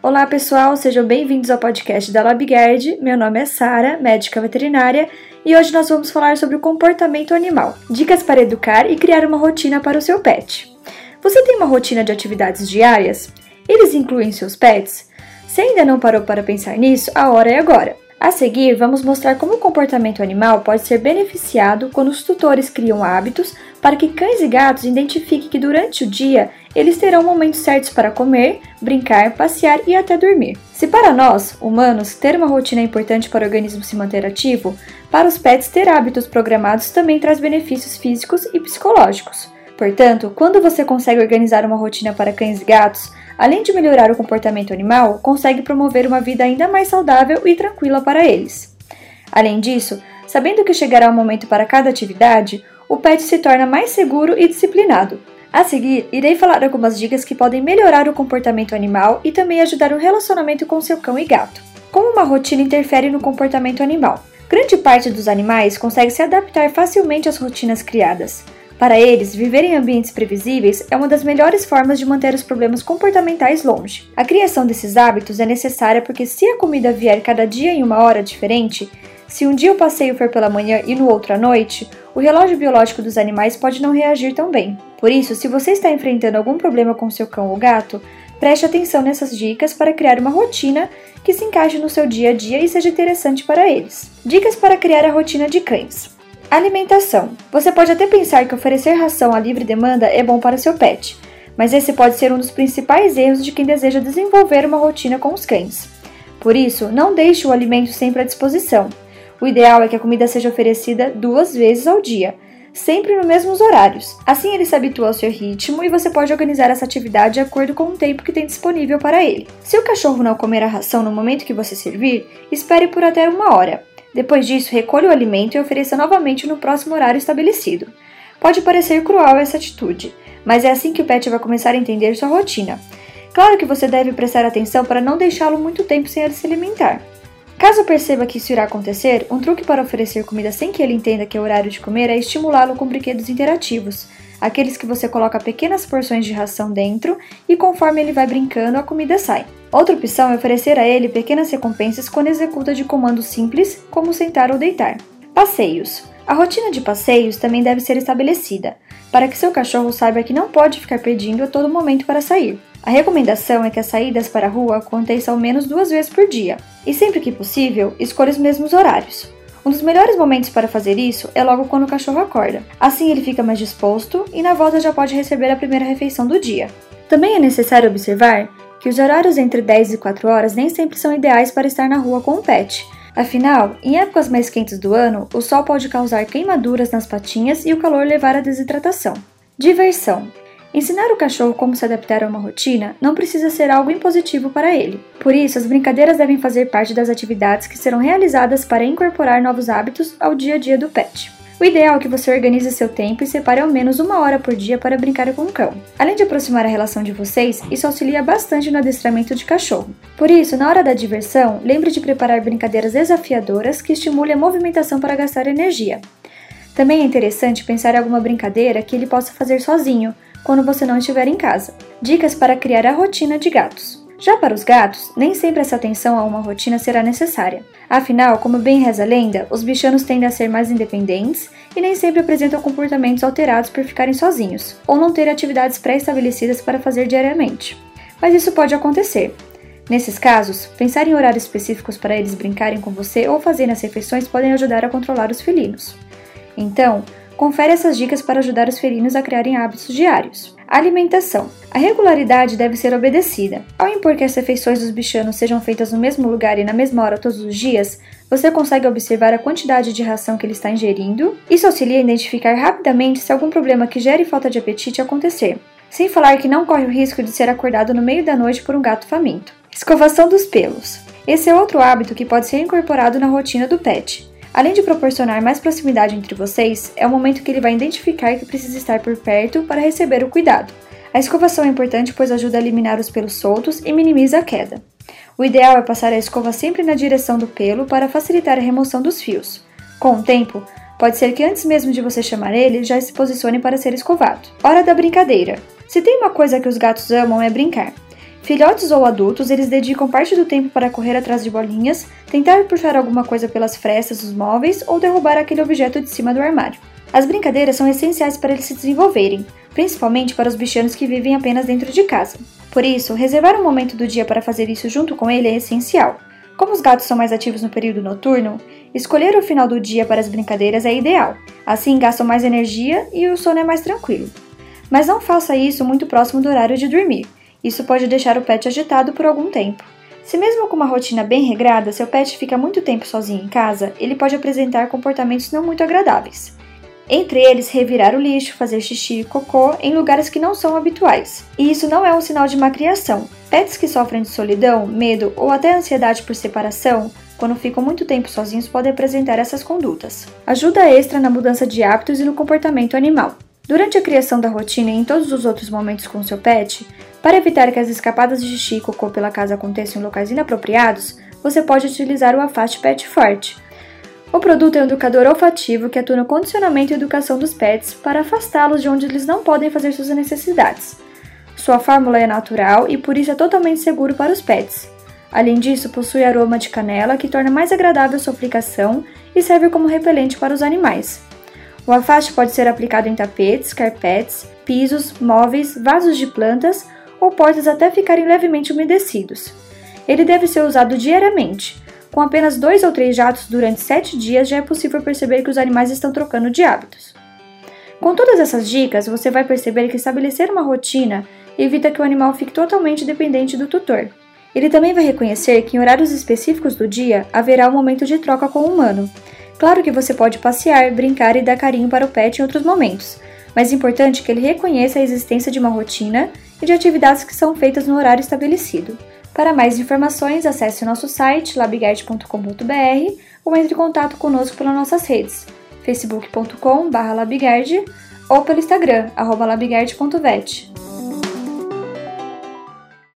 Olá pessoal, sejam bem-vindos ao podcast da LabGuard. Meu nome é Sara, médica veterinária, e hoje nós vamos falar sobre o comportamento animal, dicas para educar e criar uma rotina para o seu pet. Você tem uma rotina de atividades diárias? Eles incluem seus pets? Se ainda não parou para pensar nisso, a hora é agora. A seguir, vamos mostrar como o comportamento animal pode ser beneficiado quando os tutores criam hábitos para que cães e gatos identifiquem que durante o dia eles terão momentos certos para comer, brincar, passear e até dormir. Se para nós, humanos, ter uma rotina é importante para o organismo se manter ativo, para os pets ter hábitos programados também traz benefícios físicos e psicológicos. Portanto, quando você consegue organizar uma rotina para cães e gatos, além de melhorar o comportamento animal, consegue promover uma vida ainda mais saudável e tranquila para eles. Além disso, sabendo que chegará um momento para cada atividade, o pet se torna mais seguro e disciplinado. A seguir, irei falar algumas dicas que podem melhorar o comportamento animal e também ajudar o relacionamento com seu cão e gato. Como uma rotina interfere no comportamento animal? Grande parte dos animais consegue se adaptar facilmente às rotinas criadas. Para eles, viver em ambientes previsíveis é uma das melhores formas de manter os problemas comportamentais longe. A criação desses hábitos é necessária porque, se a comida vier cada dia em uma hora diferente, se um dia o passeio for pela manhã e no outro à noite, o relógio biológico dos animais pode não reagir tão bem. Por isso, se você está enfrentando algum problema com seu cão ou gato, preste atenção nessas dicas para criar uma rotina que se encaixe no seu dia a dia e seja interessante para eles. Dicas para criar a rotina de cães. Alimentação. Você pode até pensar que oferecer ração à livre demanda é bom para seu pet, mas esse pode ser um dos principais erros de quem deseja desenvolver uma rotina com os cães. Por isso, não deixe o alimento sempre à disposição. O ideal é que a comida seja oferecida duas vezes ao dia, sempre nos mesmos horários. Assim ele se habitua ao seu ritmo e você pode organizar essa atividade de acordo com o tempo que tem disponível para ele. Se o cachorro não comer a ração no momento que você servir, espere por até uma hora. Depois disso, recolha o alimento e ofereça novamente no próximo horário estabelecido. Pode parecer cruel essa atitude, mas é assim que o pet vai começar a entender sua rotina. Claro que você deve prestar atenção para não deixá-lo muito tempo sem ele se alimentar. Caso perceba que isso irá acontecer, um truque para oferecer comida sem que ele entenda que é horário de comer é estimulá-lo com brinquedos interativos, aqueles que você coloca pequenas porções de ração dentro e conforme ele vai brincando, a comida sai. Outra opção é oferecer a ele pequenas recompensas quando executa de comandos simples, como sentar ou deitar. Passeios. A rotina de passeios também deve ser estabelecida, para que seu cachorro saiba que não pode ficar pedindo a todo momento para sair. A recomendação é que as saídas para a rua aconteçam ao menos duas vezes por dia, e sempre que possível, escolha os mesmos horários. Um dos melhores momentos para fazer isso é logo quando o cachorro acorda. Assim ele fica mais disposto e na volta já pode receber a primeira refeição do dia. Também é necessário observar que os horários entre 10 e 4 horas nem sempre são ideais para estar na rua com o pet. Afinal, em épocas mais quentes do ano, o sol pode causar queimaduras nas patinhas e o calor levar à desidratação. Diversão. Ensinar o cachorro como se adaptar a uma rotina não precisa ser algo impositivo para ele. Por isso, as brincadeiras devem fazer parte das atividades que serão realizadas para incorporar novos hábitos ao dia a dia do pet. O ideal é que você organize seu tempo e separe ao menos uma hora por dia para brincar com o cão. Além de aproximar a relação de vocês, isso auxilia bastante no adestramento de cachorro. Por isso, na hora da diversão, lembre de preparar brincadeiras desafiadoras que estimulem a movimentação para gastar energia. Também é interessante pensar em alguma brincadeira que ele possa fazer sozinho, quando você não estiver em casa. Dicas para criar a rotina de gatos. Já para os gatos, nem sempre essa atenção a uma rotina será necessária. Afinal, como bem reza a lenda, os bichanos tendem a ser mais independentes e nem sempre apresentam comportamentos alterados por ficarem sozinhos, ou não ter atividades pré-estabelecidas para fazer diariamente. Mas isso pode acontecer. Nesses casos, pensar em horários específicos para eles brincarem com você ou fazerem as refeições podem ajudar a controlar os felinos. Então, confere essas dicas para ajudar os felinos a criarem hábitos diários. Alimentação. A regularidade deve ser obedecida. Ao impor que as refeições dos bichanos sejam feitas no mesmo lugar e na mesma hora todos os dias, você consegue observar a quantidade de ração que ele está ingerindo. Isso auxilia a identificar rapidamente se algum problema que gere falta de apetite acontecer. Sem falar que não corre o risco de ser acordado no meio da noite por um gato faminto. Escovação dos pelos. Esse é outro hábito que pode ser incorporado na rotina do pet. Além de proporcionar mais proximidade entre vocês, é o momento que ele vai identificar que precisa estar por perto para receber o cuidado. A escovação é importante pois ajuda a eliminar os pelos soltos e minimiza a queda. O ideal é passar a escova sempre na direção do pelo para facilitar a remoção dos fios. Com o tempo, pode ser que antes mesmo de você chamar ele, já se posicione para ser escovado. Hora da brincadeira. Se tem uma coisa que os gatos amam é brincar. Filhotes ou adultos, eles dedicam parte do tempo para correr atrás de bolinhas, tentar puxar alguma coisa pelas frestas dos móveis ou derrubar aquele objeto de cima do armário. As brincadeiras são essenciais para eles se desenvolverem, principalmente para os bichanos que vivem apenas dentro de casa. Por isso, reservar um momento do dia para fazer isso junto com ele é essencial. Como os gatos são mais ativos no período noturno, escolher o final do dia para as brincadeiras é ideal. Assim, gastam mais energia e o sono é mais tranquilo. Mas não faça isso muito próximo do horário de dormir. Isso pode deixar o pet agitado por algum tempo. Se mesmo com uma rotina bem regrada, seu pet fica muito tempo sozinho em casa, ele pode apresentar comportamentos não muito agradáveis. Entre eles, revirar o lixo, fazer xixi e cocô em lugares que não são habituais. E isso não é um sinal de má criação. Pets que sofrem de solidão, medo ou até ansiedade por separação, quando ficam muito tempo sozinhos, podem apresentar essas condutas. Ajuda extra na mudança de hábitos e no comportamento animal. Durante a criação da rotina e em todos os outros momentos com seu pet, para evitar que as escapadas de xixi e cocô pela casa aconteçam em locais inapropriados, você pode utilizar o Afast Pet Forte, o produto é um educador olfativo que atua no condicionamento e educação dos pets para afastá-los de onde eles não podem fazer suas necessidades. Sua fórmula é natural e por isso é totalmente seguro para os pets. Além disso, possui aroma de canela que torna mais agradável sua aplicação e serve como repelente para os animais. O afaste pode ser aplicado em tapetes, carpetes, pisos, móveis, vasos de plantas ou portas até ficarem levemente umedecidos. Ele deve ser usado diariamente com apenas dois ou três jatos durante sete dias já é possível perceber que os animais estão trocando de hábitos. Com todas essas dicas, você vai perceber que estabelecer uma rotina evita que o animal fique totalmente dependente do tutor. Ele também vai reconhecer que em horários específicos do dia haverá um momento de troca com o humano. Claro que você pode passear, brincar e dar carinho para o pet em outros momentos, mas é importante que ele reconheça a existência de uma rotina e de atividades que são feitas no horário estabelecido. Para mais informações, acesse o nosso site labigard.com.br ou entre em contato conosco pelas nossas redes facebook.com.br labigard ou pelo Instagram, labigard.vet.